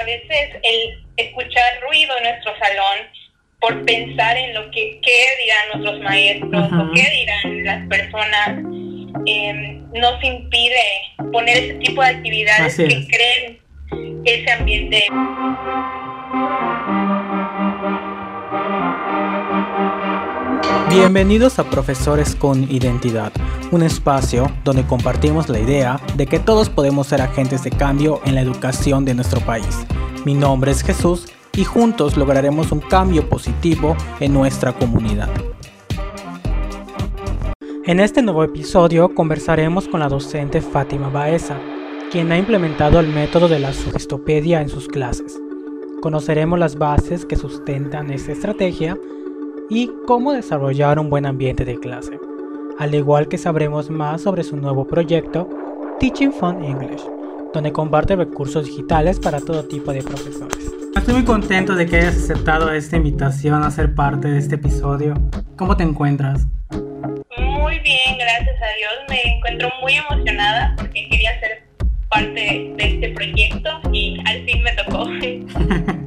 a veces el escuchar ruido en nuestro salón por pensar en lo que qué dirán nuestros maestros o qué dirán las personas em, nos impide poner ese tipo de actividades que creen ese ambiente. Bienvenidos a Profesores con Identidad, un espacio donde compartimos la idea de que todos podemos ser agentes de cambio en la educación de nuestro país. Mi nombre es Jesús y juntos lograremos un cambio positivo en nuestra comunidad. En este nuevo episodio conversaremos con la docente Fátima Baeza, quien ha implementado el método de la sugestopedia en sus clases. Conoceremos las bases que sustentan esta estrategia y cómo desarrollar un buen ambiente de clase, al igual que sabremos más sobre su nuevo proyecto Teaching Fun English, donde comparte recursos digitales para todo tipo de profesores. Estoy muy contento de que hayas aceptado esta invitación a ser parte de este episodio. ¿Cómo te encuentras? Muy bien, gracias a Dios. Me encuentro muy emocionada porque quería ser parte de este proyecto y al fin me tocó.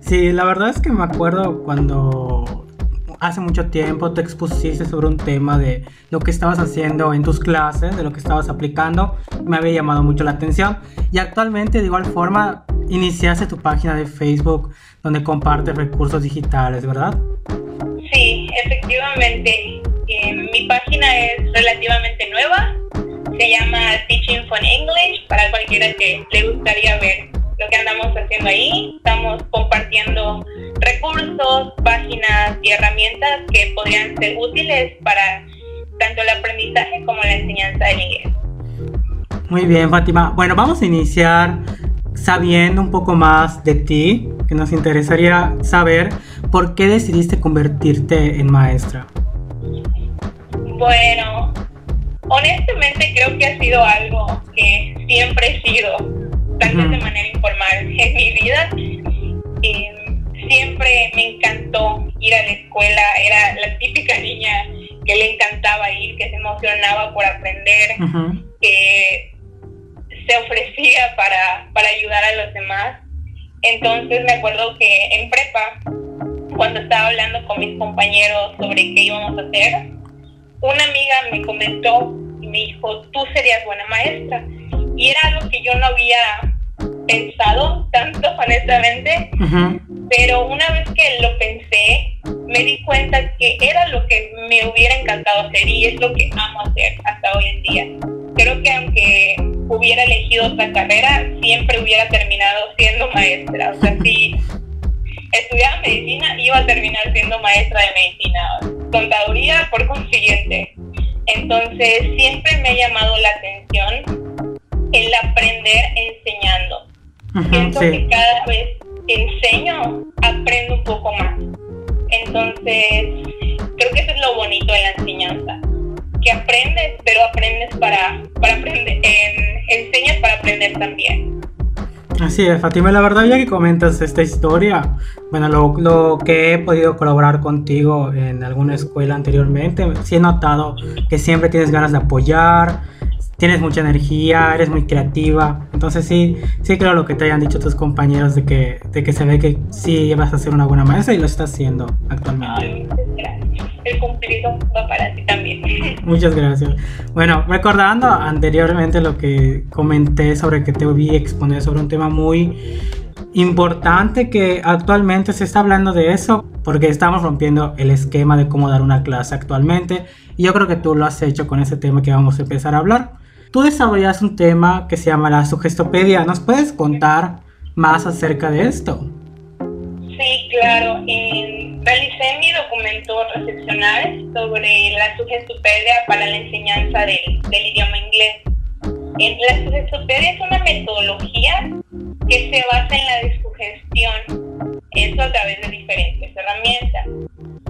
sí, la verdad es que me acuerdo cuando hace mucho tiempo te expusiste sobre un tema de lo que estabas haciendo en tus clases, de lo que estabas aplicando, me había llamado mucho la atención. Y actualmente, de igual forma, iniciaste tu página de Facebook donde compartes recursos digitales, ¿verdad? Sí, efectivamente. Eh, mi página es relativamente nueva. Se llama Teaching for English para cualquiera que le gustaría ver lo que andamos haciendo ahí. Estamos compartiendo recursos, páginas y herramientas que podrían ser útiles para tanto el aprendizaje como la enseñanza del inglés. Muy bien, Fátima. Bueno, vamos a iniciar sabiendo un poco más de ti, que nos interesaría saber por qué decidiste convertirte en maestra. Bueno, honestamente creo que ha sido algo que siempre he sido, tal vez de manera informal en mi vida. Y siempre me encantó ir a la escuela, era la típica niña que le encantaba ir, que se emocionaba por aprender, que se ofrecía para, para ayudar a los demás. Entonces me acuerdo que en prepa, cuando estaba hablando con mis compañeros sobre qué íbamos a hacer, una amiga me comentó y me dijo, tú serías buena maestra. Y era algo que yo no había pensado tanto, honestamente, pero una vez que lo pensé, me di cuenta que era lo que me hubiera encantado hacer y es lo que amo hacer hasta hoy en día. Creo que aunque hubiera elegido otra carrera, siempre hubiera terminado siendo maestra. O sea, si estudiaba medicina, iba a terminar siendo maestra de medicina. Contaduría, por consiguiente. Entonces, siempre me ha llamado la atención el aprender enseñando. Siento que cada vez enseño, aprendo un poco más. Entonces, creo que eso es lo bonito de la enseñanza. Que aprendes, pero aprendes para, para aprender, enseñas para aprender también. Así es, Fatima, la verdad ya que comentas esta historia, bueno, lo, lo, que he podido colaborar contigo en alguna escuela anteriormente, sí he notado que siempre tienes ganas de apoyar, tienes mucha energía, eres muy creativa. Entonces sí, sí creo lo que te hayan dicho tus compañeros de que, de que se ve que sí vas a ser una buena maestra y lo estás haciendo actualmente. El cumplido va para ti también. Muchas gracias. Bueno, recordando anteriormente lo que comenté sobre que te vi exponer sobre un tema muy importante que actualmente se está hablando de eso porque estamos rompiendo el esquema de cómo dar una clase actualmente y yo creo que tú lo has hecho con ese tema que vamos a empezar a hablar. Tú desarrollas un tema que se llama la sugestopedia. ¿Nos puedes contar más acerca de esto? Sí, claro. realicé mi documento recepcional sobre la sugestopedia para la enseñanza del, idioma inglés. La sugestopedia es una metodología que se basa en la desugestión, eso a través de diferentes herramientas.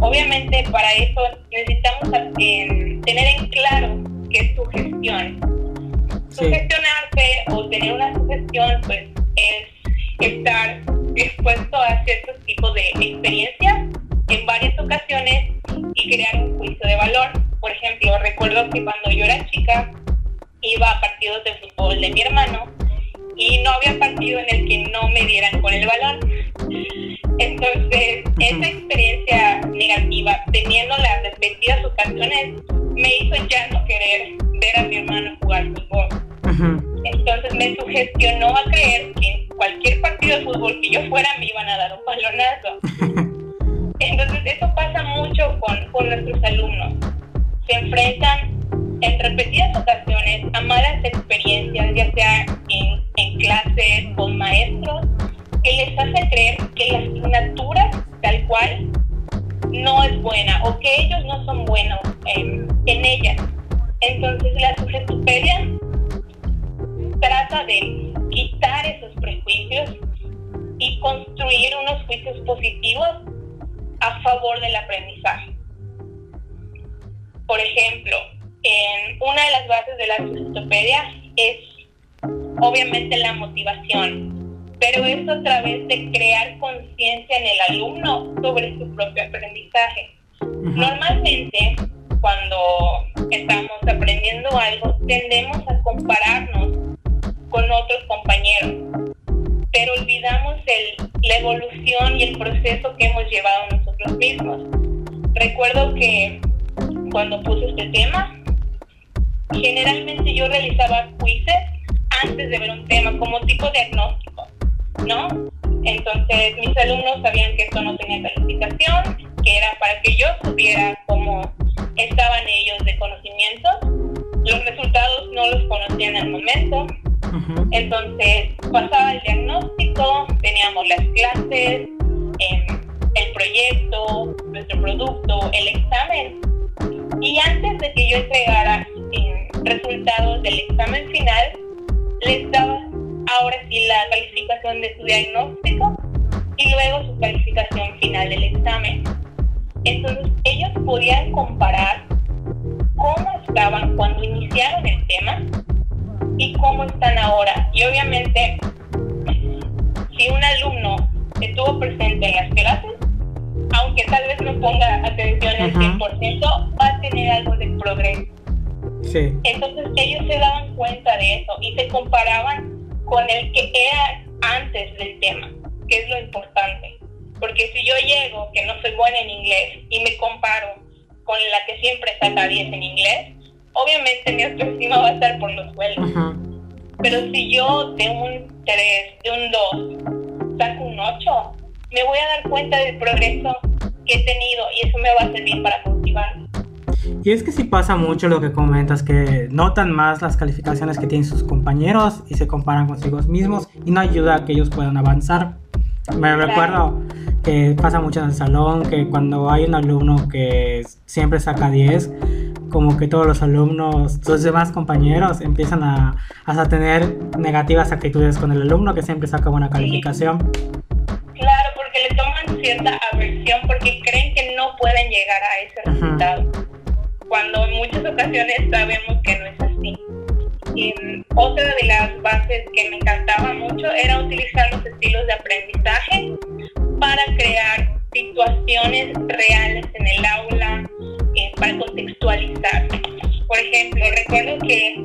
Obviamente para eso necesitamos eh, tener en claro qué es sugestión Sugestionarse o tener una sugestión, pues es estar expuesto a ciertos tipos de experiencias en varias ocasiones y crear un juicio de valor. Por ejemplo, recuerdo que cuando yo era chica iba a partidos de fútbol de mi hermano y no había partido en el que no me dieran con de balón. Entonces, esa experiencia negativa, teniendo las repetidas ocasiones, me hizo ya no querer ver a mi hermano jugar fútbol. Entonces me sugestionó a creer que en cualquier partido de fútbol que yo fuera me iban a dar un balonazo. Entonces eso pasa mucho con, con nuestros alumnos. Se enfrentan en repetidas ocasiones a malas experiencias, ya sea en, en clases con maestros, que les hace creer que la asignatura tal cual no es buena o que ellos no son buenos en, en ella. Entonces la sugestopedia trata de quitar esos prejuicios y construir unos juicios positivos a favor del aprendizaje. Por ejemplo, en una de las bases de la sugestopedia es obviamente la motivación, pero es a través de crear conciencia en el alumno sobre su propio aprendizaje. Normalmente, cuando estamos aprendiendo algo, tendemos a compararnos con otros compañeros, pero olvidamos el, la evolución y el proceso que hemos llevado nosotros mismos. Recuerdo que cuando puse este tema, generalmente yo realizaba quizzes antes de ver un tema como tipo diagnóstico, ¿no? Entonces mis alumnos sabían que esto no tenía calificación, que era para que yo supiera cómo estaban ellos de conocimiento. Los resultados no los conocían al momento. Entonces pasaba el diagnóstico, teníamos las clases, em, el proyecto, nuestro producto, el examen. Y antes de que yo entregara em, resultados del examen final, les daba ahora sí la calificación de su diagnóstico y luego su calificación final del examen. Entonces ellos podían comparar cómo estaban cuando iniciaron el tema y cómo están ahora. Y obviamente, si un alumno estuvo presente en las clases, aunque tal vez no ponga atención al 100%, va a tener algo de progreso. Sí. Entonces ellos se daban cuenta de eso y se comparaban con el que era antes del tema, que es lo importante. Porque si yo llego, que no soy buena en inglés, y me comparo con la que siempre saca 10 en inglés, obviamente mi autoestima va a estar por los suelos. Pero si yo de un 3, de un 2, saco un 8, me voy a dar cuenta del progreso que he tenido y eso me va a servir para cultivar. Y es que sí pasa mucho lo que comentas, que notan más las calificaciones que tienen sus compañeros y se comparan consigo mismos y no ayuda a que ellos puedan avanzar. Me recuerdo que pasa mucho en el salón, que cuando hay un alumno que siempre saca 10, como que todos los alumnos, los demás compañeros empiezan a, a tener negativas actitudes con el alumno que siempre saca buena calificación. Claro, porque le toman cierta aversión porque creen que no pueden llegar a ese resultado, cuando en muchas ocasiones sabemos que no es Y otra de las bases que me encantaba mucho era utilizar los estilos de aprendizaje para crear situaciones reales en el aula, eh, para contextualizar. Por ejemplo, recuerdo que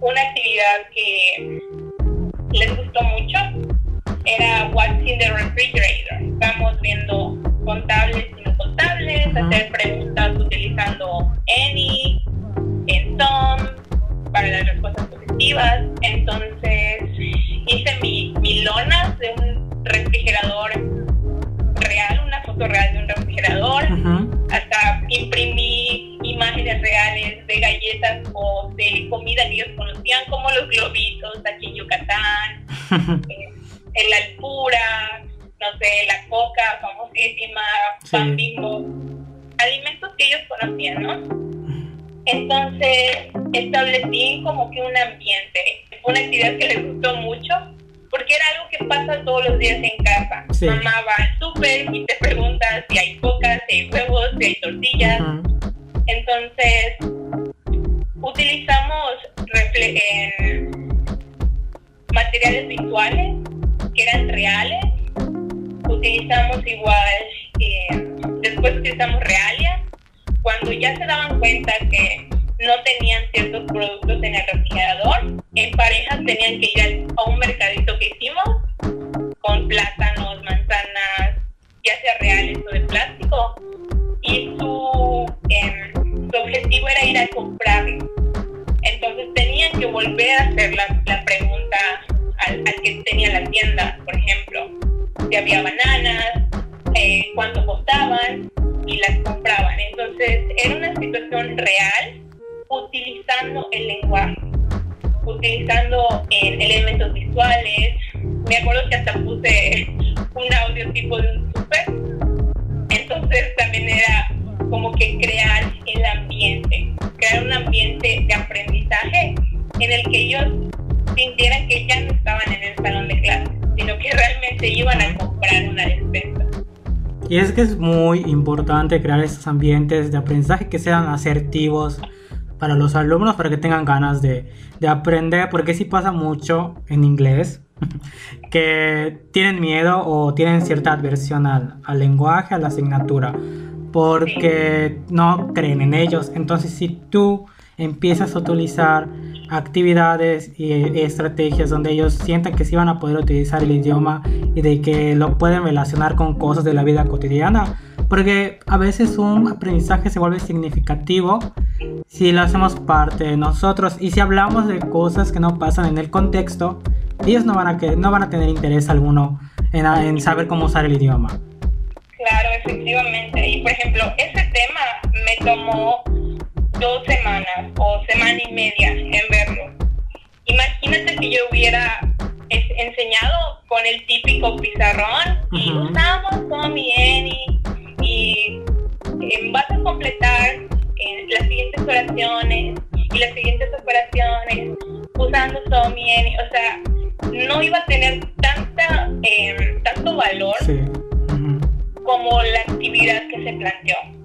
una actividad que les gustó mucho era What's in the Refrigerator. Estamos viendo contables y no contables, hacer preguntas hacer la, pregunta al, que tenía la tienda, por ejemplo, si había bananas, eh, cuánto costaban y las compraban. Entonces era una situación real utilizando el lenguaje, utilizando eh, elementos visuales. Me acuerdo que hasta puse un audio tipo de un super. Entonces también era como que crear el ambiente, crear un ambiente de aprendizaje en el que ellos sintieran que ya no estaban en el salón de clase, sino que realmente iban a comprar una despensa. Y es que es muy importante crear estos ambientes de aprendizaje que sean asertivos para los alumnos, para que tengan ganas de, de aprender, porque sí pasa mucho en inglés, que tienen miedo o tienen cierta adversión al, al lenguaje, a la asignatura porque no creen en ellos. Entonces, si tú empiezas a utilizar actividades y estrategias donde ellos sientan que sí van a poder utilizar el idioma y de que lo pueden relacionar con cosas de la vida cotidiana, porque a veces un aprendizaje se vuelve significativo si lo hacemos parte de nosotros y si hablamos de cosas que no pasan en el contexto, ellos no van a, que, no van a tener interés alguno en saber cómo usar el idioma. Claro, efectivamente. Y por ejemplo, ese tema me tomó dos semanas o semana y media en verlo. Imagínate que yo hubiera enseñado con el típico pizarrón y usamos Tommy Eni y eh, vas a completar eh, las siguientes oraciones y las siguientes operaciones usando Tommy Eni. O sea, no iba a tener tanta eh, tanto valor como la actividad que se planteó.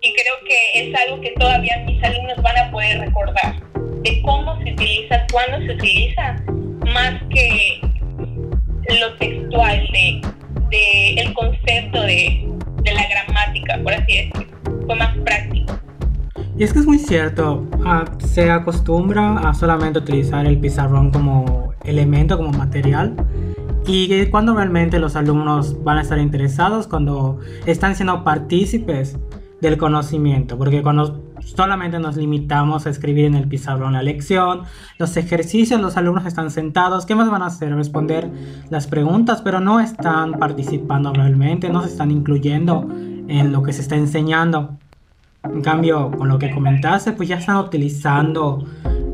Y creo que es algo que todavía mis alumnos van a poder recordar, de cómo se utiliza, cuándo se utiliza, más que lo textual, de, de el concepto de, de la gramática, por así decirlo. Fue más práctico. Y es que es muy cierto, ah, se acostumbra a solamente utilizar el pizarrón como elemento, como material, y cuando realmente los alumnos van a estar interesados, cuando están siendo partícipes del conocimiento, porque cuando solamente nos limitamos a escribir en el pizarrón la lección, los ejercicios, los alumnos están sentados, ¿qué más van a hacer? Responder las preguntas, pero no están participando realmente, no se están incluyendo en lo que se está enseñando. En cambio, con lo que comentaste, pues ya están utilizando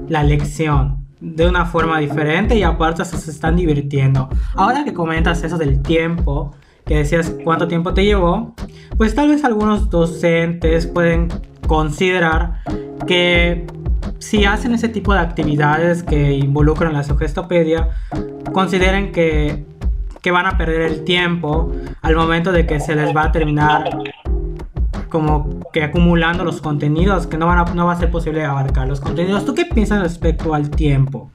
la lección de una forma diferente y aparte se están divirtiendo. Ahora que comentas eso del tiempo, que decías cuánto tiempo te llevó, pues tal vez algunos docentes pueden considerar que si hacen ese tipo de actividades que involucran la sugestopedia, consideren que, que van a perder el tiempo al momento de que se les va a terminar como que acumulando los contenidos, que no, van a, no va a ser posible abarcar los contenidos. ¿Tú qué piensas respecto al tiempo?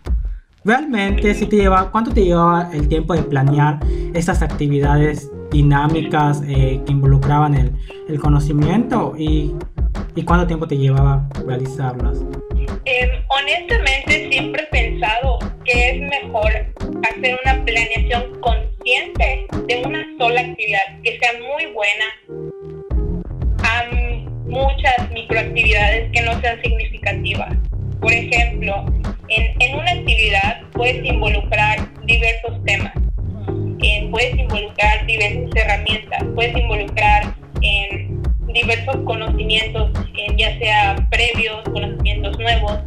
Realmente, si te lleva, ¿cuánto te lleva el tiempo de planear estas actividades dinámicas eh, que involucraban el, el conocimiento y, y, cuánto tiempo te llevaba realizarlas? Em, honestamente, siempre he pensado que es mejor hacer una planeación consciente de una sola actividad que sea muy buena muchas microactividades que no sean significativas. Por ejemplo, en, una actividad puedes involucrar diversos temas, puedes involucrar diversas herramientas, puedes involucrar en diversos conocimientos, ya sea previos, conocimientos nuevos,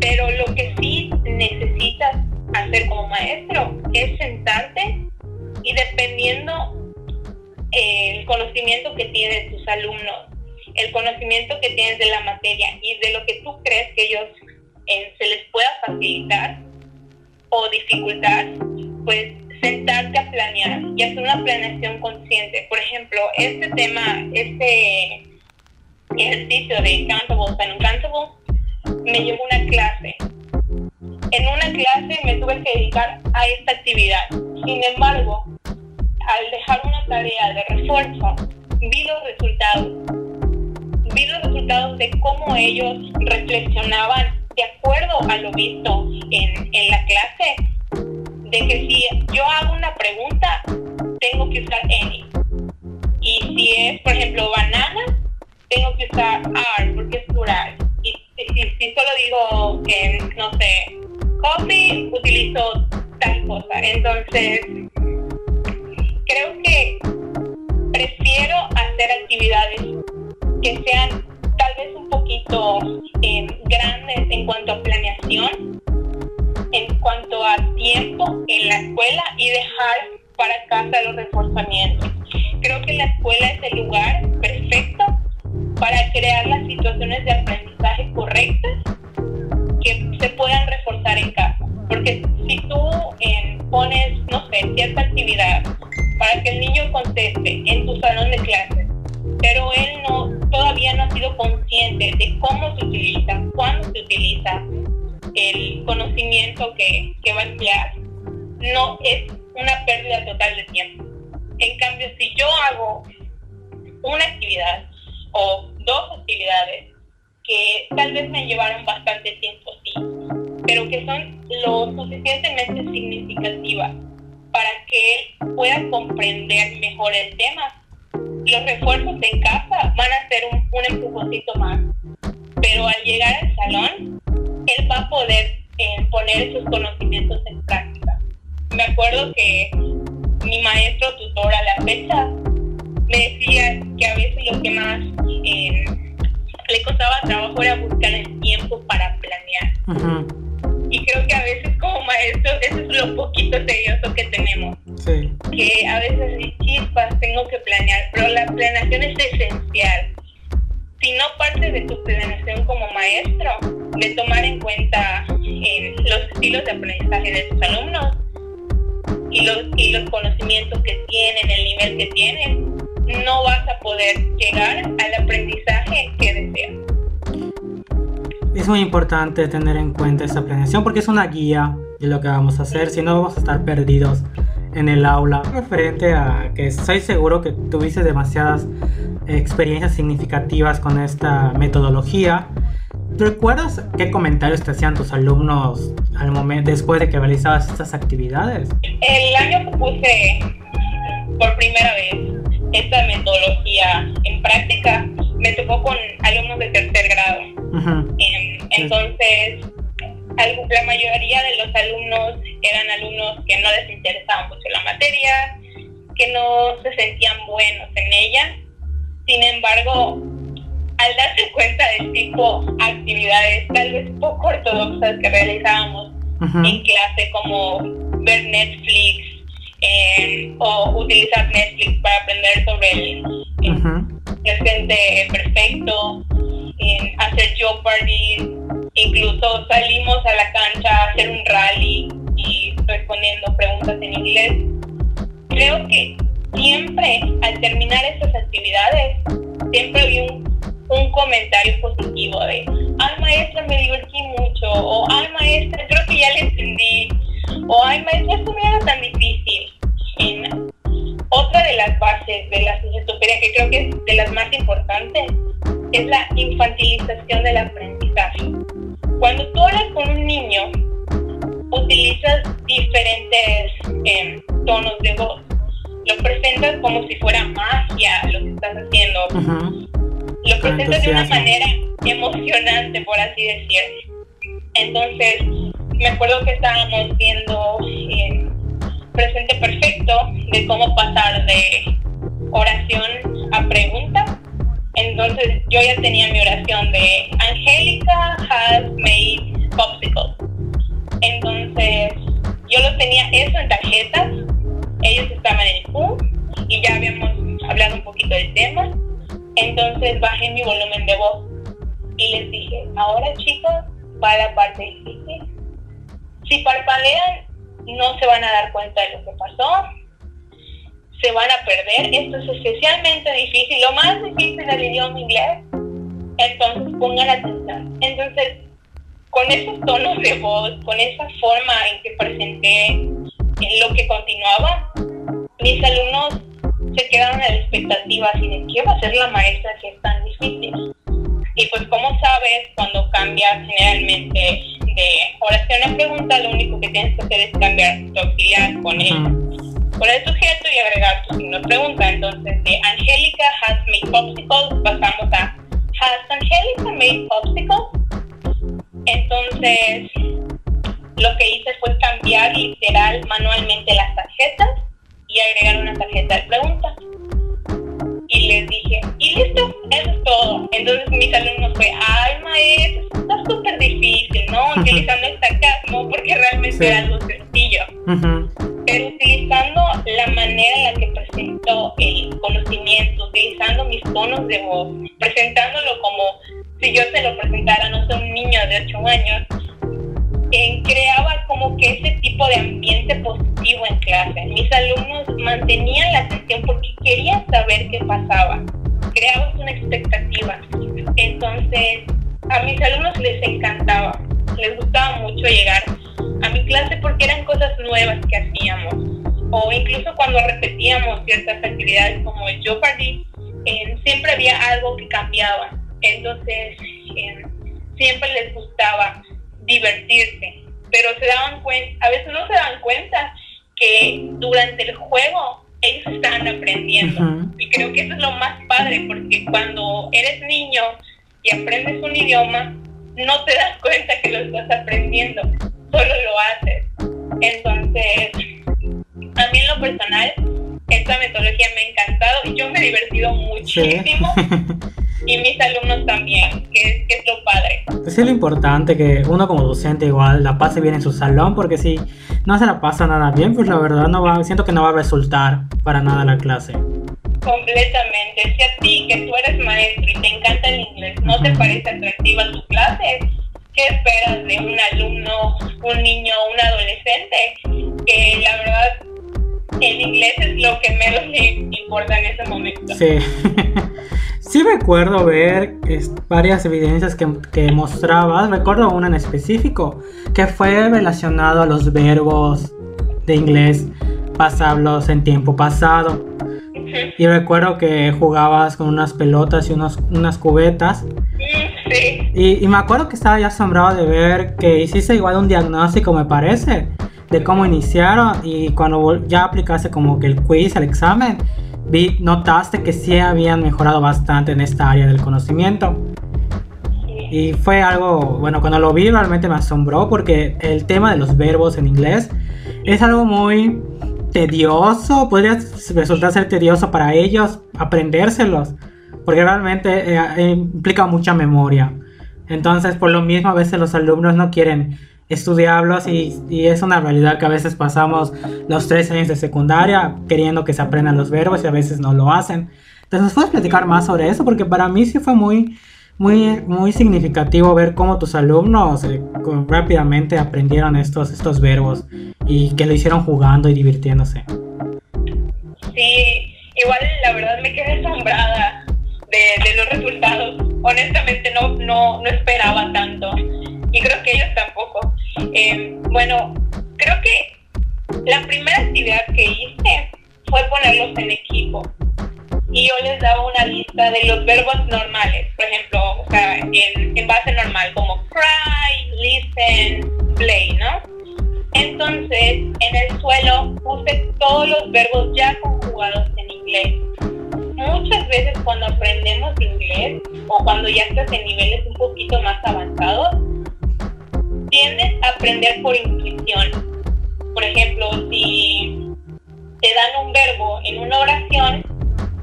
pero lo que sí necesitas hacer como maestro es sentarte y dependiendo el conocimiento que tienen tus alumnos, el conocimiento que tienes de la materia y de lo que tú crees que ellos eh, se les pueda facilitar o dificultar, pues sentarte a planear y hacer una planeación consciente. Por ejemplo, este tema, este ejercicio de countable and uncountable, me llevó una clase. En una clase me tuve que dedicar a esta actividad. Sin embargo, al dejar una tarea de refuerzo, vi los resultados. Vi los resultados de cómo ellos reflexionaban de acuerdo a lo visto en, en la clase, de que si yo hago una pregunta, tengo que usar any. Y si es, por ejemplo, banana, tengo que usar are porque es plural. Y si, solo digo, no sé, coffee, utilizo tal cosa. Entonces, creo que prefiero hacer actividades que sean tal vez un poquito eh, grandes en cuanto a planeación, en cuanto a tiempo en la escuela y dejar para casa los reforzamientos. Creo que la escuela es el lugar perfecto para crear las situaciones de aprendizaje correctas que se puedan reforzar en casa. Porque si tú eh, pones, no sé, cierta actividad para que el niño conteste en tu salón de clases, pero él no todavía no ha sido consciente de cómo se utiliza, cuándo se utiliza el conocimiento que, que va a emplear, no es una pérdida total de tiempo. En cambio, si yo hago una actividad o dos actividades que tal vez me llevaron bastante tiempo, sí, pero que son lo suficientemente significativas para que él pueda comprender mejor el tema. Los refuerzos en casa van a ser un, un empujoncito más, pero al llegar al salón, él va a poder eh, poner esos conocimientos en práctica. Me acuerdo que mi maestro tutor a la fecha me decía que a veces lo que más eh, le costaba trabajo era buscar el tiempo para planear. Y creo que a veces como maestros eso es lo poquito tedioso que tenemos. Que a veces chispas, tengo que planear, pero la planeación es esencial. Si no parte de tu planeación como maestro, de tomar en cuenta eh, los estilos de aprendizaje de tus alumnos y los, y los conocimientos que tienen, el nivel que tienen, no vas a poder llegar al aprendizaje que deseas. Es muy importante tener en cuenta esa planeación porque es una guía de lo que vamos a hacer, si no vamos a estar perdidos en el aula. Referente a que estoy seguro que tuviste demasiadas experiencias significativas con esta metodología. ¿Recuerdas qué comentarios te hacían tus alumnos al momento después de que realizabas estas actividades? El año que puse por primera vez esta metodología en práctica, me tocó con alumnos de tercer grado. Em, entonces, la mayoría de los alumnos eran alumnos que no les interesaba mucho la materia, que no se sentían buenos en ella. Sin embargo, al darse cuenta del tipo de actividades tal vez poco ortodoxas que realizábamos en clase, como ver Netflix, eh, o utilizar Netflix para aprender sobre el, presente perfecto, hacer Jeopardy, incluso salimos a la cancha a hacer un rally y respondiendo preguntas en inglés. Creo que siempre al terminar estas actividades, siempre vi un, un comentario positivo de, ay maestra, me divertí mucho, o ay maestra, creo que ya le entendí, o ay maestra, esto no era tan difícil. En otra de las bases de la sujetupedia, que creo que es de las más importantes, es la infantilización del aprendizaje. Cuando tú hablas con un niño, utilizas diferentes em, tonos de voz. Lo presentas como si fuera magia lo que estás haciendo. Lo presentas de una manera emocionante, por así decirlo. Entonces, me acuerdo que estábamos viendo eh, presente perfecto de cómo pasar de oración a pregunta. Entonces yo ya tenía mi oración de Angélica has made popsicles. Entonces yo lo tenía eso en tarjetas, ellos estaban en el Zoom y ya habíamos hablado un poquito del tema. Entonces bajé mi volumen de voz y les dije, ahora chicos, va la parte difícil. Si parpadean, no se van a dar cuenta de lo que pasó, se van a perder. Esto es especialmente difícil, lo más difícil del idioma inglés. Entonces pongan atención. Entonces, con esos tonos de voz, con esa forma en que presenté en lo que continuaba, mis alumnos se quedaron a la expectativa así de qué va a ser la maestra que es tan difícil. Y pues como sabes, cuando cambias generalmente de oración a pregunta, lo único que tienes que hacer es cambiar tu auxiliar con el, con el sujeto y agregar tu signo pregunta. Entonces, de Angélica has made popsicles, pasamos a Has Angélica made popsicles? Entonces, lo que hice fue cambiar literal manualmente las tarjetas y agregar una tarjeta de preguntas. Y les dije, y listo, eso es todo. Entonces mis alumnos fue, ay maestro, está súper difícil, ¿no? Utilizando el sarcasmo porque realmente era algo sencillo. Pero importante que uno como docente igual la pase bien en su salón, porque si no se la pasa nada bien, pues la verdad no va, siento que no va a resultar para nada la clase. Completamente. Si a ti, que tú eres maestro y te encanta el inglés, no te parece atractiva tu clase, ¿qué esperas de un alumno, un niño, un adolescente? Que la verdad, el inglés es lo que menos le importa en ese momento. Sí. Sí recuerdo ver varias evidencias que, que, mostrabas, recuerdo una en específico, que fue relacionado a los verbos de inglés pasables en tiempo pasado. Y recuerdo que jugabas con unas pelotas y unos, unas cubetas. Y, y, me acuerdo que estaba ya asombrado de ver que hiciste igual un diagnóstico, me parece, de cómo iniciaron y cuando ya aplicaste como que el quiz, el examen, vi, notaste que sí habían mejorado bastante en esta área del conocimiento. Y fue algo, bueno, cuando lo vi realmente me asombró porque el tema de los verbos en inglés es algo muy tedioso, podría resultar ser tedioso para ellos aprendérselos, porque realmente eh, implica mucha memoria. Entonces, por lo mismo, a veces los alumnos no quieren estudiarlos y, y, es una realidad que a veces pasamos los tres años de secundaria queriendo que se aprendan los verbos y a veces no lo hacen. Entonces, ¿nos puedes platicar más sobre eso? Porque para mí sí fue muy, muy, muy significativo ver cómo tus alumnos eh, rápidamente aprendieron estos, estos verbos y que lo hicieron jugando y divirtiéndose. Sí, igual la verdad me quedé asombrada de, de los resultados. Honestamente no, no, no esperaba tanto y creo que ellos tampoco. Eh, bueno, creo que la primera actividad que hice fue ponerlos en equipo. Y yo les daba una lista de los verbos normales, por ejemplo, sea, en, base normal, como cry, listen, play, ¿no? Entonces, en el suelo puse todos los verbos ya conjugados en inglés. Muchas veces cuando aprendemos inglés o cuando ya estás en niveles un poquito más avanzados, tiendes a aprender por intuición. Por ejemplo, si te dan un verbo en una oración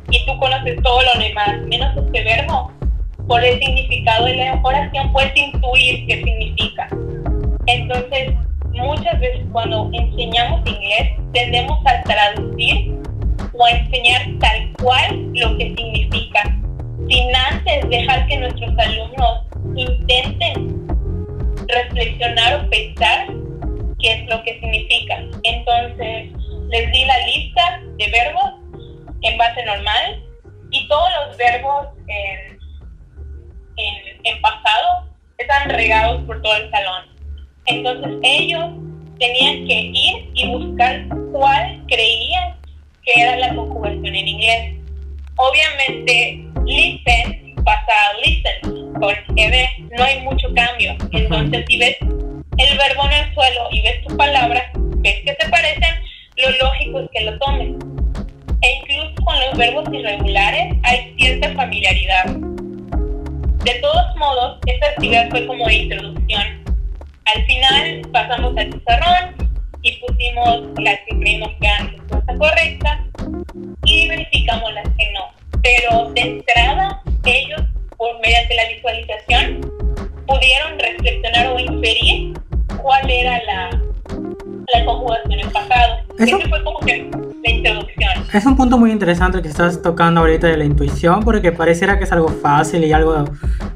y tú conoces todo lo demás, menos este verbo, por el significado de la oración puedes intuir qué significa. Entonces, muchas veces cuando enseñamos inglés tendemos a traducir o a enseñar tal cual lo que significa, sin antes dejar que nuestros alumnos intenten reflexionar o pensar qué es lo que significa. Entonces, les di la lista de verbos en base normal y todos los verbos en, en, pasado están regados por todo el salón. Entonces, ellos tenían que ir y buscar cuál creían que era la conjugación en inglés. Obviamente, listen pasa a listen con ED, no hay mucho cambio. Entonces, si ves el verbo en el suelo y ves tu palabra, ves que se parecen, lo lógico es que lo tomes. E incluso con los verbos irregulares hay cierta familiaridad. De todos modos, esta actividad fue como de introducción. al final pasamos al pizarrón y pusimos las que creímos que eran respuesta correcta y verificamos las que no. Pero de entrada, ellos, por mediante la visualización, pudieron reflexionar o inferir cuál era la, la conjugación en pasado. Eso fue como que la introducción. Es un punto muy interesante que estás tocando ahorita de la intuición, porque pareciera que es algo fácil y algo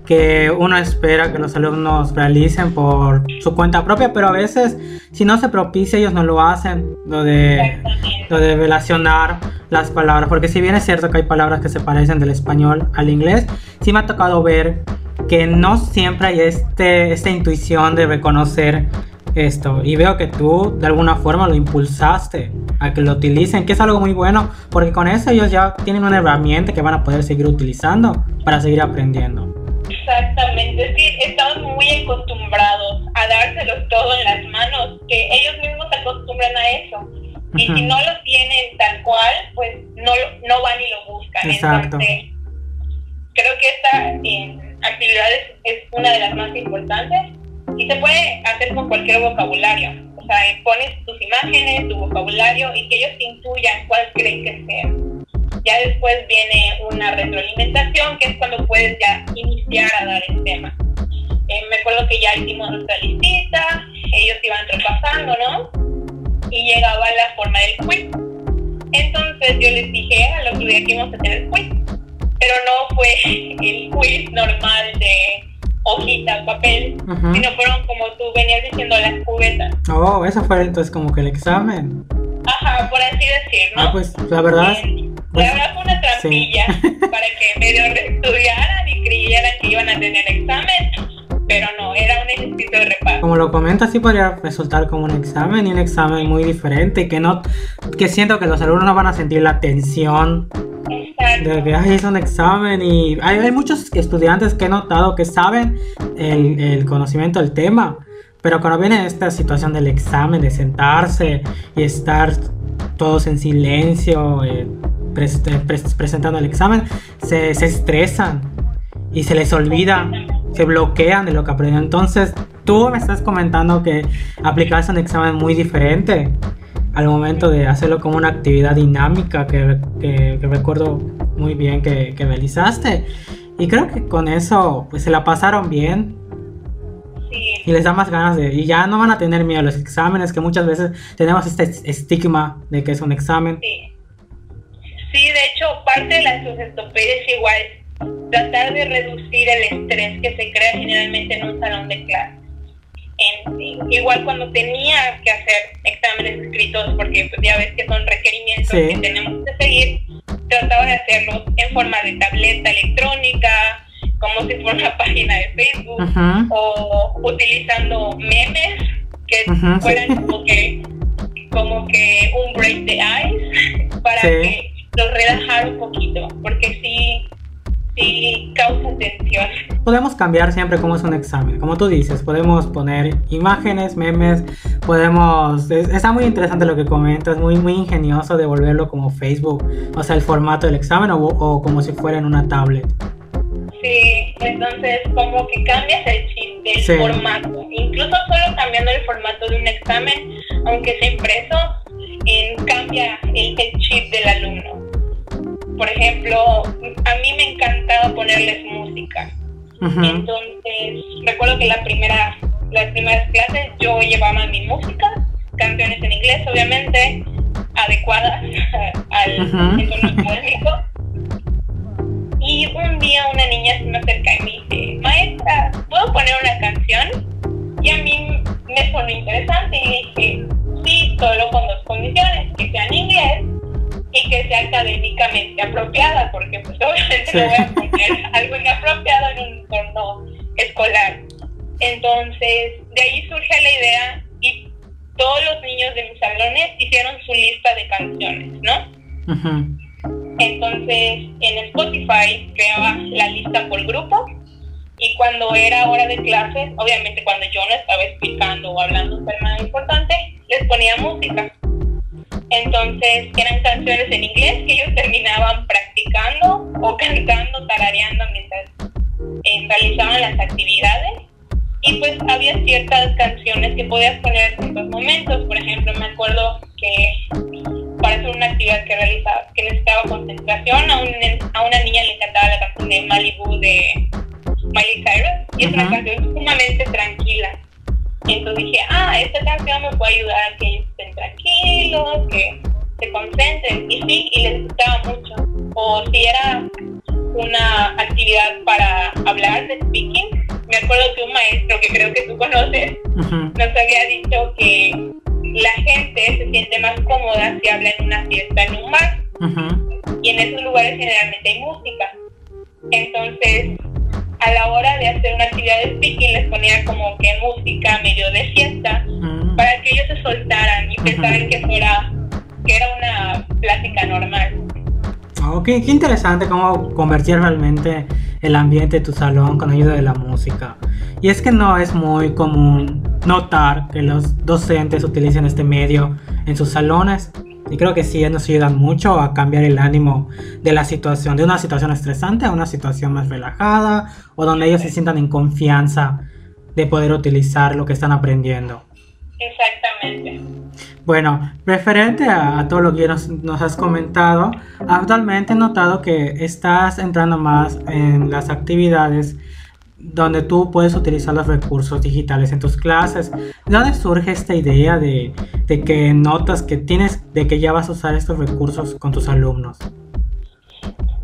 que uno espera que los alumnos realicen por su cuenta propia, pero a veces si no se propicia ellos no lo hacen, lo de, lo de relacionar las palabras, porque si bien es cierto que hay palabras que se parecen del español al inglés, sí me ha tocado ver que no siempre hay este, esta intuición de reconocer esto. Y veo que tú de alguna forma lo impulsaste a que lo utilicen, que es algo muy bueno, porque con eso ellos ya tienen una herramienta que van a poder seguir utilizando para seguir aprendiendo. Exactamente, sí, estamos muy acostumbrados a dárselos todo en las manos, que ellos mismos se acostumbran a eso. Y si no lo tienen tal cual, pues no, no van y lo buscan. Exacto. Entonces, fue entonces como que el examen. Ajá, por así decir, ¿no? Ah, pues la verdad. Pues, la verdad fue una trampilla para que medio estudiaran y creyeran que iban a tener examen, pero no, era un ejercicio de repaso. Como lo comentas, sí podría resultar como un examen y un examen muy diferente, que no, que siento que los alumnos no van a sentir la tensión de que es un examen y hay, muchos estudiantes que he notado que saben el, conocimiento del tema, pero cuando viene esta situación del examen, de sentarse y estar todos en silencio, eh, presentando el examen, se, se estresan y se les olvida, se bloquean de lo que aprenden. Entonces, tú me estás comentando que aplicaste un examen muy diferente al momento de hacerlo como una actividad dinámica que, que, recuerdo muy bien que, que, realizaste. Y creo que con eso pues se la pasaron bien. Sí. Y les da más ganas de... Y ya no van a tener miedo a los exámenes, que muchas veces tenemos este estigma de que es un examen. Sí. Sí, de hecho, parte de la sugestopedia es igual. Tratar de reducir el estrés que se crea generalmente en un salón de clase igual cuando tenía que hacer exámenes escritos, porque pues ya ves que son requerimientos que tenemos que seguir, trataba de hacerlos en forma de tableta electrónica, como si fuera una página de Facebook, o utilizando memes que fueran como que como que un break the ice para que los relajara un poquito, porque sí sí causa tensión. Podemos cambiar siempre cómo es un examen. Como tú dices, podemos poner imágenes, memes, podemos... está muy interesante lo que comentas, muy, muy ingenioso de volverlo como Facebook, o sea, el formato del examen o, como si fuera en una tablet. Sí, entonces como que cambias el chip del formato. Incluso solo cambiando el formato de un examen, aunque sea impreso, cambia el chip del alumno por ejemplo, a mí me encantaba ponerles música. Entonces, recuerdo que la primera, las primeras clases yo llevaba mi música, canciones en inglés, obviamente, adecuadas al entorno académico. Y un día una niña se me acerca y me dice, maestra, ¿puedo poner una canción? Y a mí me sonó interesante y dije, sí, solo con dos condiciones, que sea en inglés y que sea académicamente apropiada, porque pues obviamente no voy a poner algo inapropiado en un entorno escolar. Entonces, de ahí surge la idea y todos los niños de mis salones hicieron su lista de canciones, ¿no? Entonces, en Spotify creaba la lista por grupo y cuando era hora de clases, obviamente cuando yo no estaba explicando o hablando un tema importante, les ponía música. Entonces eran canciones en inglés que ellos terminaban practicando o cantando, tarareando mientras eh, realizaban las actividades. Y pues había ciertas canciones que podías poner en ciertos momentos. Por ejemplo, me acuerdo que para hacer una actividad que realizaba, que necesitaba concentración, a, a una niña le encantaba la canción de Malibu de Miley Cyrus y es una canción sumamente tranquila. Entonces dije, ah, esta canción me puede ayudar a que ellos estén tranquilos, que se concentren. Y sí, y les gustaba mucho. O si era una actividad para hablar de speaking, me acuerdo que un maestro que creo que tú conoces nos había dicho que la gente se siente más cómoda si habla en una fiesta en un bar. Y en esos lugares generalmente hay música. Entonces, a la hora de hacer una actividad de speaking les ponía como que música medio de fiesta para que ellos se soltaran y pensaran que fuera que era una plática normal. Oh, qué, interesante cómo convertir realmente el ambiente de tu salón con ayuda de la música. Y es que no es muy común notar que los docentes utilicen este medio en sus salones. Y creo que sí nos ayudan mucho a cambiar el ánimo de la situación, de una situación estresante a una situación más relajada o donde ellos se sientan en confianza de poder utilizar lo que están aprendiendo. Exactamente. Bueno, referente a, todo lo que nos, nos, has comentado, actualmente he notado que estás entrando más en las actividades donde tú puedes utilizar los recursos digitales en tus clases. ¿De dónde surge esta idea de, de, que notas que tienes, de que ya vas a usar estos recursos con tus alumnos?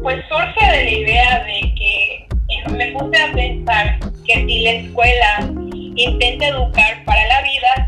Pues surge de la idea de que eh, me puse a pensar que si la escuela intenta educar para la vida,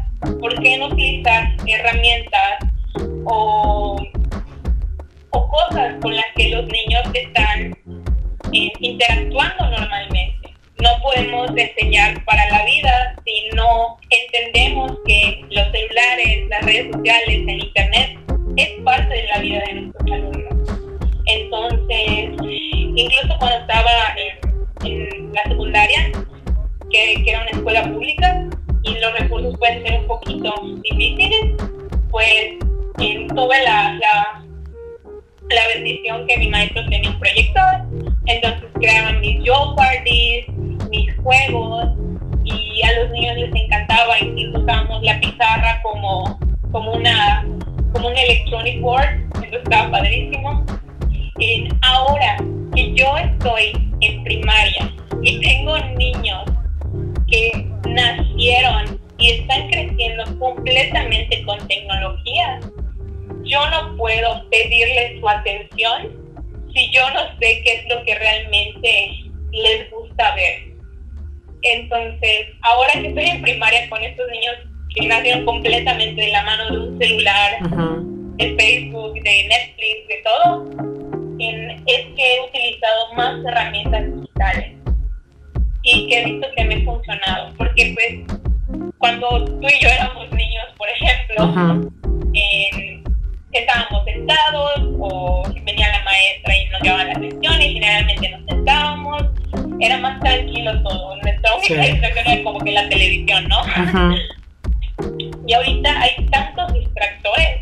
Y ahorita hay tantos distractores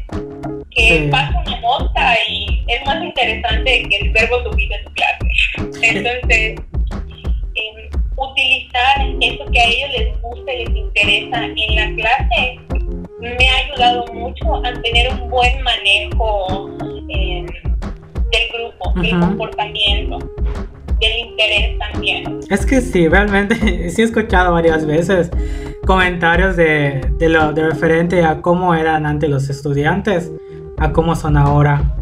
que pasa una nota y es más interesante que el verbo subir de tu clase. Entonces, em, utilizar eso que a ellos les gusta y les interesa en la clase me ha ayudado mucho a tener un buen manejo em, del grupo, del comportamiento del interés también. Es que sí, realmente sí he escuchado varias veces comentarios de, de lo de referente a cómo eran antes los estudiantes, a cómo son ahora.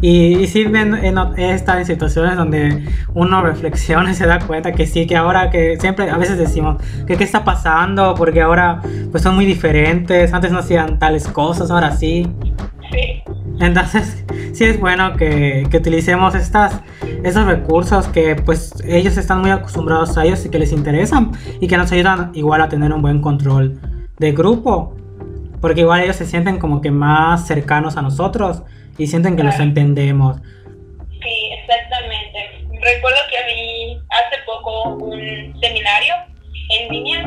Y, y sí he, estado en situaciones donde uno reflexiona y se da cuenta que sí, que ahora que siempre a veces decimos que qué está pasando, porque ahora pues son muy diferentes, antes no hacían tales cosas, ahora sí. Sí. Entonces, sí es bueno que, que, utilicemos estas, esos recursos que pues ellos están muy acostumbrados a ellos y que les interesan y que nos ayudan igual a tener un buen control de grupo. Porque igual ellos se sienten como que más cercanos a nosotros y sienten que los entendemos. Sí, exactamente. Recuerdo que a mí hace poco un seminario en línea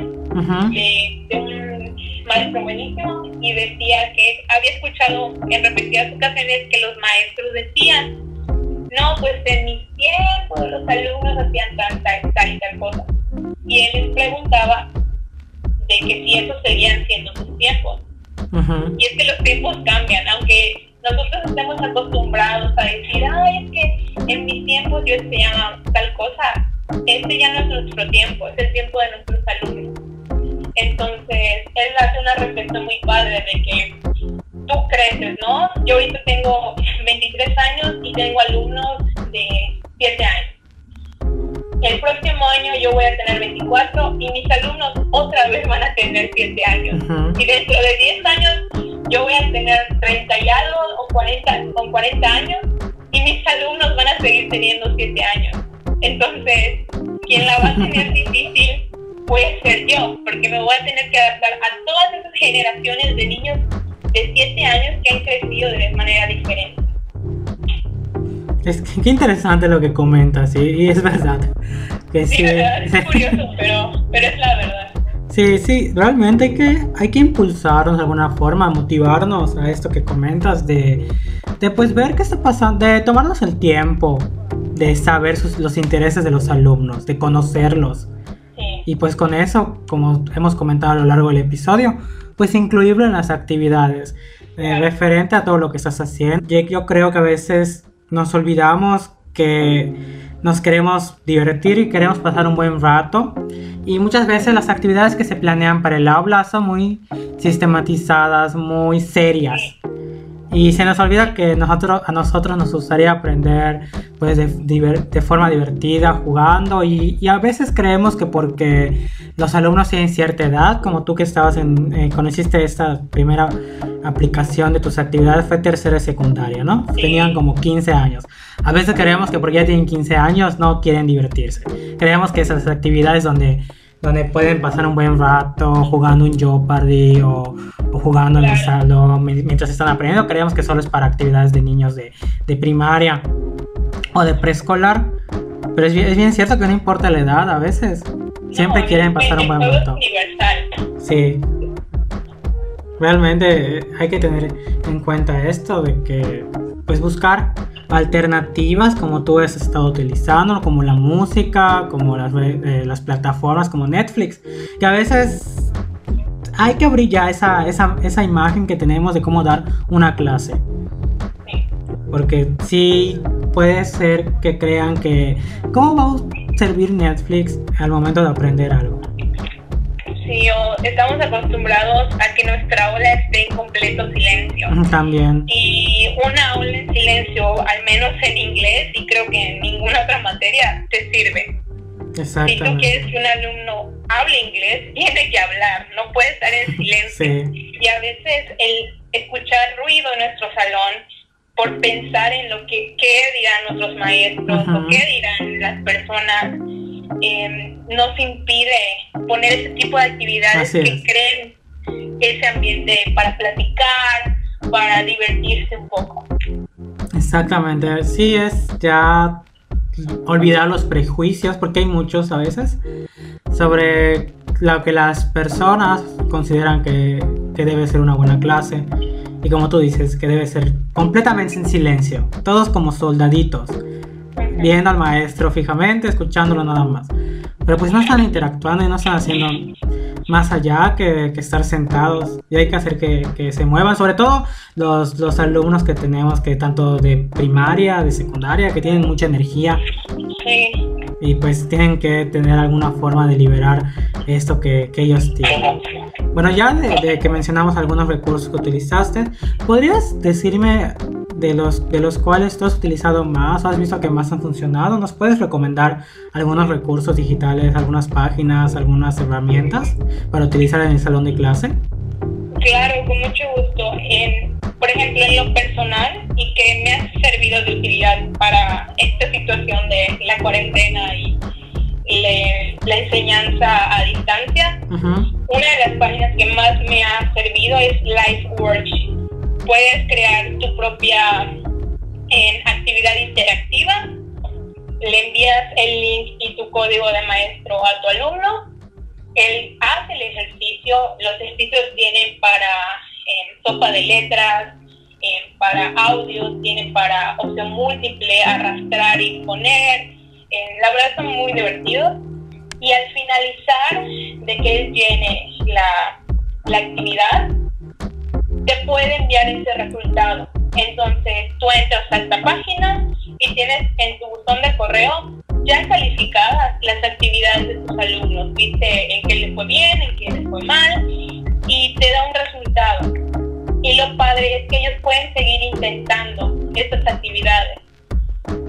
de, de un maestro buenísimo y decía que había escuchado en repetidas ocasiones que los maestros decían, no, pues en mis tiempos los alumnos hacían tal, tal y tal cosa. Y él les preguntaba de que si esos seguían siendo sus tiempos. Y es que los tiempos cambian, aunque nosotros estemos acostumbrados a decir, ay, es que en mis tiempos yo llama tal cosa, este ya no es nuestro tiempo, es el tiempo de nuestros alumnos. Entonces, él hace una reflexión muy padre de que tú creces, ¿no? Yo ahorita tengo 23 años y tengo alumnos de 7 años. El próximo año yo voy a tener 24 y mis alumnos otra vez van a tener 7 años. Y dentro de 10 años yo voy a tener 30 y algo o 40, con 40 años y mis alumnos van a seguir teniendo 7 años. Entonces, quien la va a tener difícil puede ser yo, porque me voy a tener que adaptar a todas esas generaciones de niños de 7 años que han crecido de manera diferente. Es que, qué interesante lo que comentas, ¿sí? y es verdad. Que sí, es curioso, pero, pero es la verdad. Sí, sí, realmente hay que, hay que impulsarnos de alguna forma, motivarnos a esto que comentas, de, de pues ver qué está pasando, de tomarnos el tiempo, de saber sus, los intereses de los alumnos, de conocerlos. Y pues con eso, como hemos comentado a lo largo del episodio, pues incluirlo en las actividades, eh, referente a todo lo que estás haciendo. Yo creo que a veces nos olvidamos que nos queremos divertir y queremos pasar un buen rato. Y muchas veces las actividades que se planean para el aula son muy sistematizadas, muy serias. Y se nos olvida que nosotros, a nosotros nos gustaría aprender pues, de, de forma divertida, jugando. Y, y, a veces creemos que porque los alumnos tienen cierta edad, como tú que estabas en, eh, conociste esta primera aplicación de tus actividades, fue tercera y secundaria, ¿no? Tenían como 15 años. A veces creemos que porque ya tienen 15 años no quieren divertirse. Creemos que esas actividades donde donde pueden pasar un buen rato jugando un Jeopardy o, o jugando en el salón mientras están aprendiendo. Creemos que solo es para actividades de niños de, de primaria o de preescolar. Pero es bien, es bien, cierto que no importa la edad a veces. Siempre no, quieren pasar un buen rato. Sí. Realmente hay que tener en cuenta esto de que pues buscar alternativas como tú has estado utilizando, como la música, como las, eh, las plataformas como Netflix, que a veces hay que brillar esa, esa, esa imagen que tenemos de cómo dar una clase. Porque sí puede ser que crean que, ¿cómo va a servir Netflix al momento de aprender algo? Estamos acostumbrados a que nuestra aula esté en completo silencio. También. Y una aula en silencio, al menos en inglés, y creo que en ninguna otra materia, te sirve. Si tú quieres que un alumno hable inglés, tiene que hablar, no puede estar en silencio. Sí. Y a veces el escuchar ruido en nuestro salón por pensar en lo que qué dirán nuestros maestros o qué dirán las personas eh, nos impide poner ese tipo de actividades que creen ese ambiente para platicar, para divertirse un poco. Exactamente, sí es ya olvidar los prejuicios, porque hay muchos a veces, sobre lo que las personas consideran que, que debe ser una buena clase. Y como tú dices, que debe ser completamente en silencio, todos como soldaditos, viendo al maestro fijamente, escuchándolo nada más. Pero pues no están interactuando y no están haciendo más allá que, estar sentados. Y hay que hacer que, que, se muevan, sobre todo los, los alumnos que tenemos, que tanto de primaria, de secundaria, que tienen mucha energía. Sí. Y pues tienen que tener alguna forma de liberar esto que, que ellos tienen. Bueno, ya de, de, que mencionamos algunos recursos que utilizaste, ¿podrías decirme de los, de los cuales tú has utilizado más o has visto que más han funcionado? ¿Nos puedes recomendar algunos recursos digitales, algunas páginas, algunas herramientas para utilizar en el salón de clase? Claro, con mucho gusto. Por ejemplo, en lo personal y que me ha servido de utilidad para esta situación de la cuarentena y le, la enseñanza a distancia, uh -huh. una de las páginas que más me ha servido es Life Worksheet puedes crear tu propia eh, actividad interactiva, le envías el link y tu código de maestro a tu alumno, él hace el ejercicio, los ejercicios tienen para eh, sopa de letras, eh, para audios, tienen para opción múltiple, arrastrar y poner, la verdad son muy divertidos y al finalizar de que él llene la, la actividad, te puede enviar ese resultado. Entonces tú entras a esta página y tienes en tu buzón de correo ya calificadas las actividades de tus alumnos. Dice en qué les fue bien, en qué les fue mal y te da un resultado. Y lo padre es que ellos pueden seguir intentando estas actividades.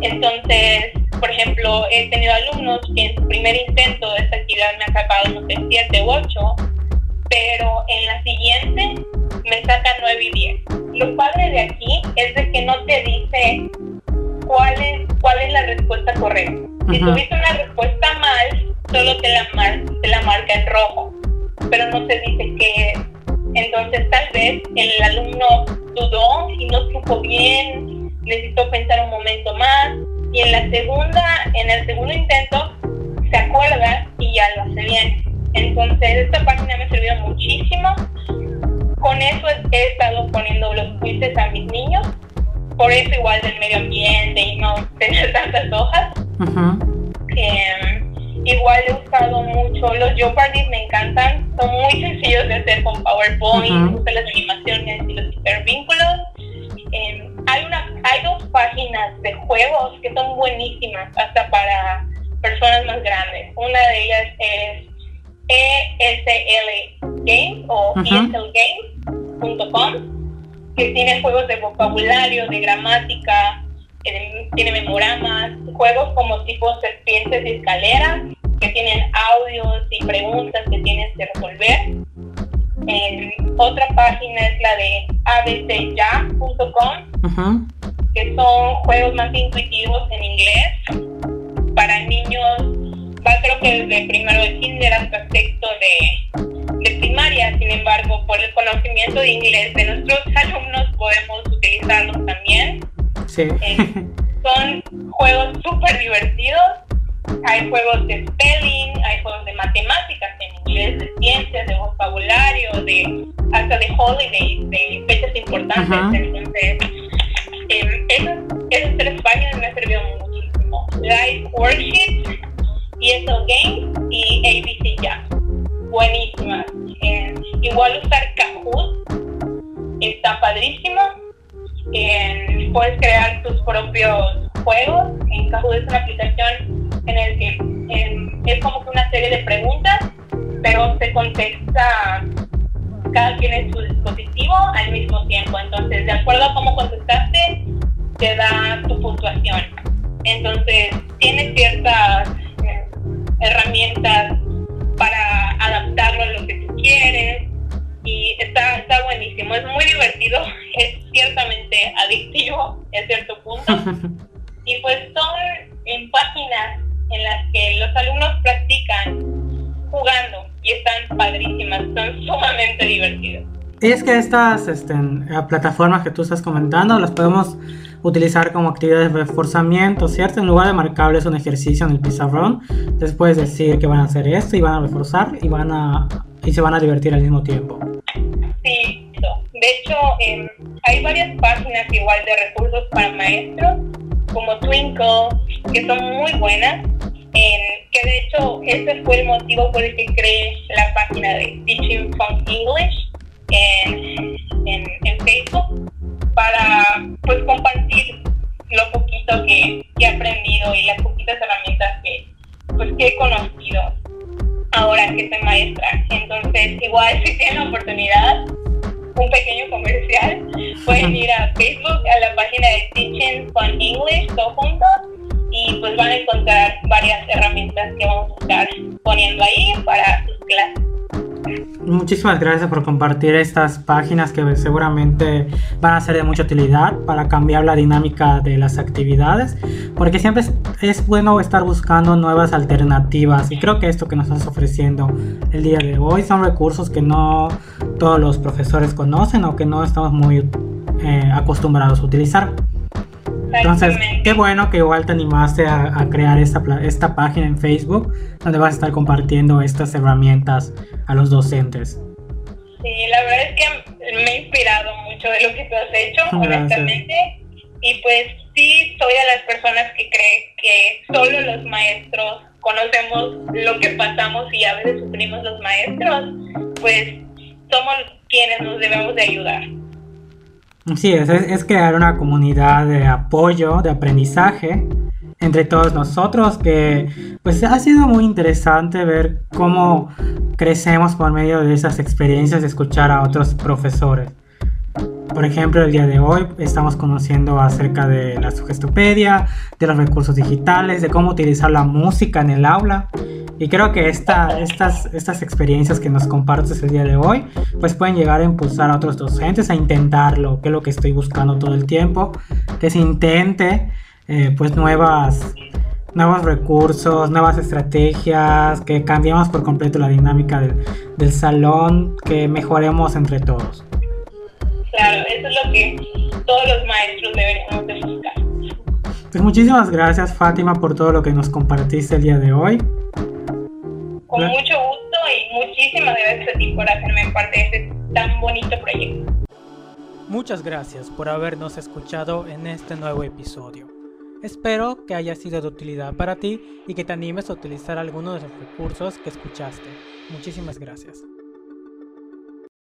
Entonces, por ejemplo, he tenido alumnos que en su primer intento de esta actividad me han sacado, no sé, 7 u 8, pero en la siguiente me sacan 9 y 10. Lo padre de aquí es de que no te dice cuál es, cuál es la respuesta correcta. Si tuviste una respuesta mal, solo te la, mar te la marca en rojo, pero no te dice qué es. Entonces tal vez el alumno dudó y no supo bien, necesitó pensar un momento más y en la segunda, en el segundo intento se acuerda y ya lo hace bien. Entonces esta página me ha servido muchísimo. Con eso he estado poniendo los quizzes a mis niños, por eso igual del medio ambiente y no tener tantas hojas. Em, igual he usado mucho los Jeopardy, me encantan, son muy sencillos de hacer con PowerPoint, uh las animaciones y los hipervínculos. Eh, hay, una, hay dos páginas de juegos que son buenísimas hasta para personas más grandes. Una de ellas es ESL Games o eslgames.com que tiene juegos de vocabulario, de gramática, tiene memoramas, juegos como tipo serpientes y escaleras, que tienen audios y preguntas que tienes que resolver. otra página es la de abcya.com, que son juegos más intuitivos en inglés para niños, va creo que desde primero de kinder hasta sexto de, de primaria. Sin embargo, por el conocimiento de inglés de nuestros alumnos podemos utilizarlos también. Eh, son juegos súper divertidos. Hay juegos de spelling, hay juegos de matemáticas en inglés, de ciencias, de vocabulario, de hasta de holidays, de fechas importantes. Entonces, eh, esos, esos, tres páginas me han servido muchísimo. Live Worksheets, ESL Games y ABC Ya. Buenísimas. Eh, igual usar Kahoot está padrísimo puedes crear tus propios juegos. En Kahoot es una aplicación en el que es como que una serie de preguntas, pero se contesta cada quien en su dispositivo al mismo tiempo. Entonces, de acuerdo a cómo contestaste, te da tu puntuación. Entonces, tiene ciertas eh, herramientas para adaptarlo a lo que tú quieres y está, está buenísimo, es muy divertido, es ciertamente adictivo en cierto punto y pues son en páginas en las que los alumnos practican jugando y están padrísimas, son sumamente divertidos. Y es que estas este, plataformas que tú estás comentando las podemos utilizar como actividades de reforzamiento, ¿cierto? En lugar de marcarles un ejercicio en el pizarrón, les puedes decir que van a hacer esto y van a reforzar y van a y se van a divertir al mismo tiempo. De hecho em, hay varias páginas igual de recursos para maestros, como Twinkle, que son muy buenas, que de hecho ese fue el motivo por el que creé la página de Teaching from English en, en, Facebook, para pues compartir lo poquito que, que, he aprendido y las poquitas herramientas que, pues, que he conocido ahora que soy maestra. Entonces, igual si tienen la oportunidad, un pequeño comercial, pueden ir a Facebook, a la página de Teaching con English, todo junto, y pues van a encontrar varias herramientas que vamos a estar poniendo ahí para sus clases. Muchísimas gracias por compartir estas páginas que seguramente van a ser de mucha utilidad para cambiar la dinámica de las actividades, porque siempre es, bueno estar buscando nuevas alternativas y creo que esto que nos estás ofreciendo el día de hoy son recursos que no todos los profesores conocen o que no estamos muy eh, acostumbrados a utilizar. Entonces, qué bueno que igual te animaste a, crear esta, esta página en Facebook donde vas a estar compartiendo estas herramientas a los docentes. Sí, la verdad es que me he inspirado mucho de lo que tú has hecho, honestamente. Y pues sí, soy de las personas que creen que solo los maestros conocemos lo que pasamos y a veces sufrimos los maestros, pues somos quienes nos debemos de ayudar. Sí, es, es crear una comunidad de apoyo, de aprendizaje entre todos nosotros que pues ha sido muy interesante ver cómo crecemos por medio de esas experiencias de escuchar a otros profesores. Por ejemplo, el día de hoy estamos conociendo acerca de la sugestopedia, de los recursos digitales, de cómo utilizar la música en el aula. Y creo que esta, estas, estas experiencias que nos compartes el día de hoy, pues pueden llegar a impulsar a otros docentes a intentarlo, que es lo que estoy buscando todo el tiempo, que se intente eh, pues nuevas, nuevos recursos, nuevas estrategias, que cambiemos por completo la dinámica del, del salón, que mejoremos entre todos. Claro, eso es lo que todos los maestros deberíamos de buscar. Pues muchísimas gracias Fátima por todo lo que nos compartiste el día de hoy. Con mucho gusto y muchísimas gracias a ti por hacerme parte de este tan bonito proyecto. Muchas gracias por habernos escuchado en este nuevo episodio. Espero que haya sido de utilidad para ti y que te animes a utilizar alguno de los recursos que escuchaste. Muchísimas gracias.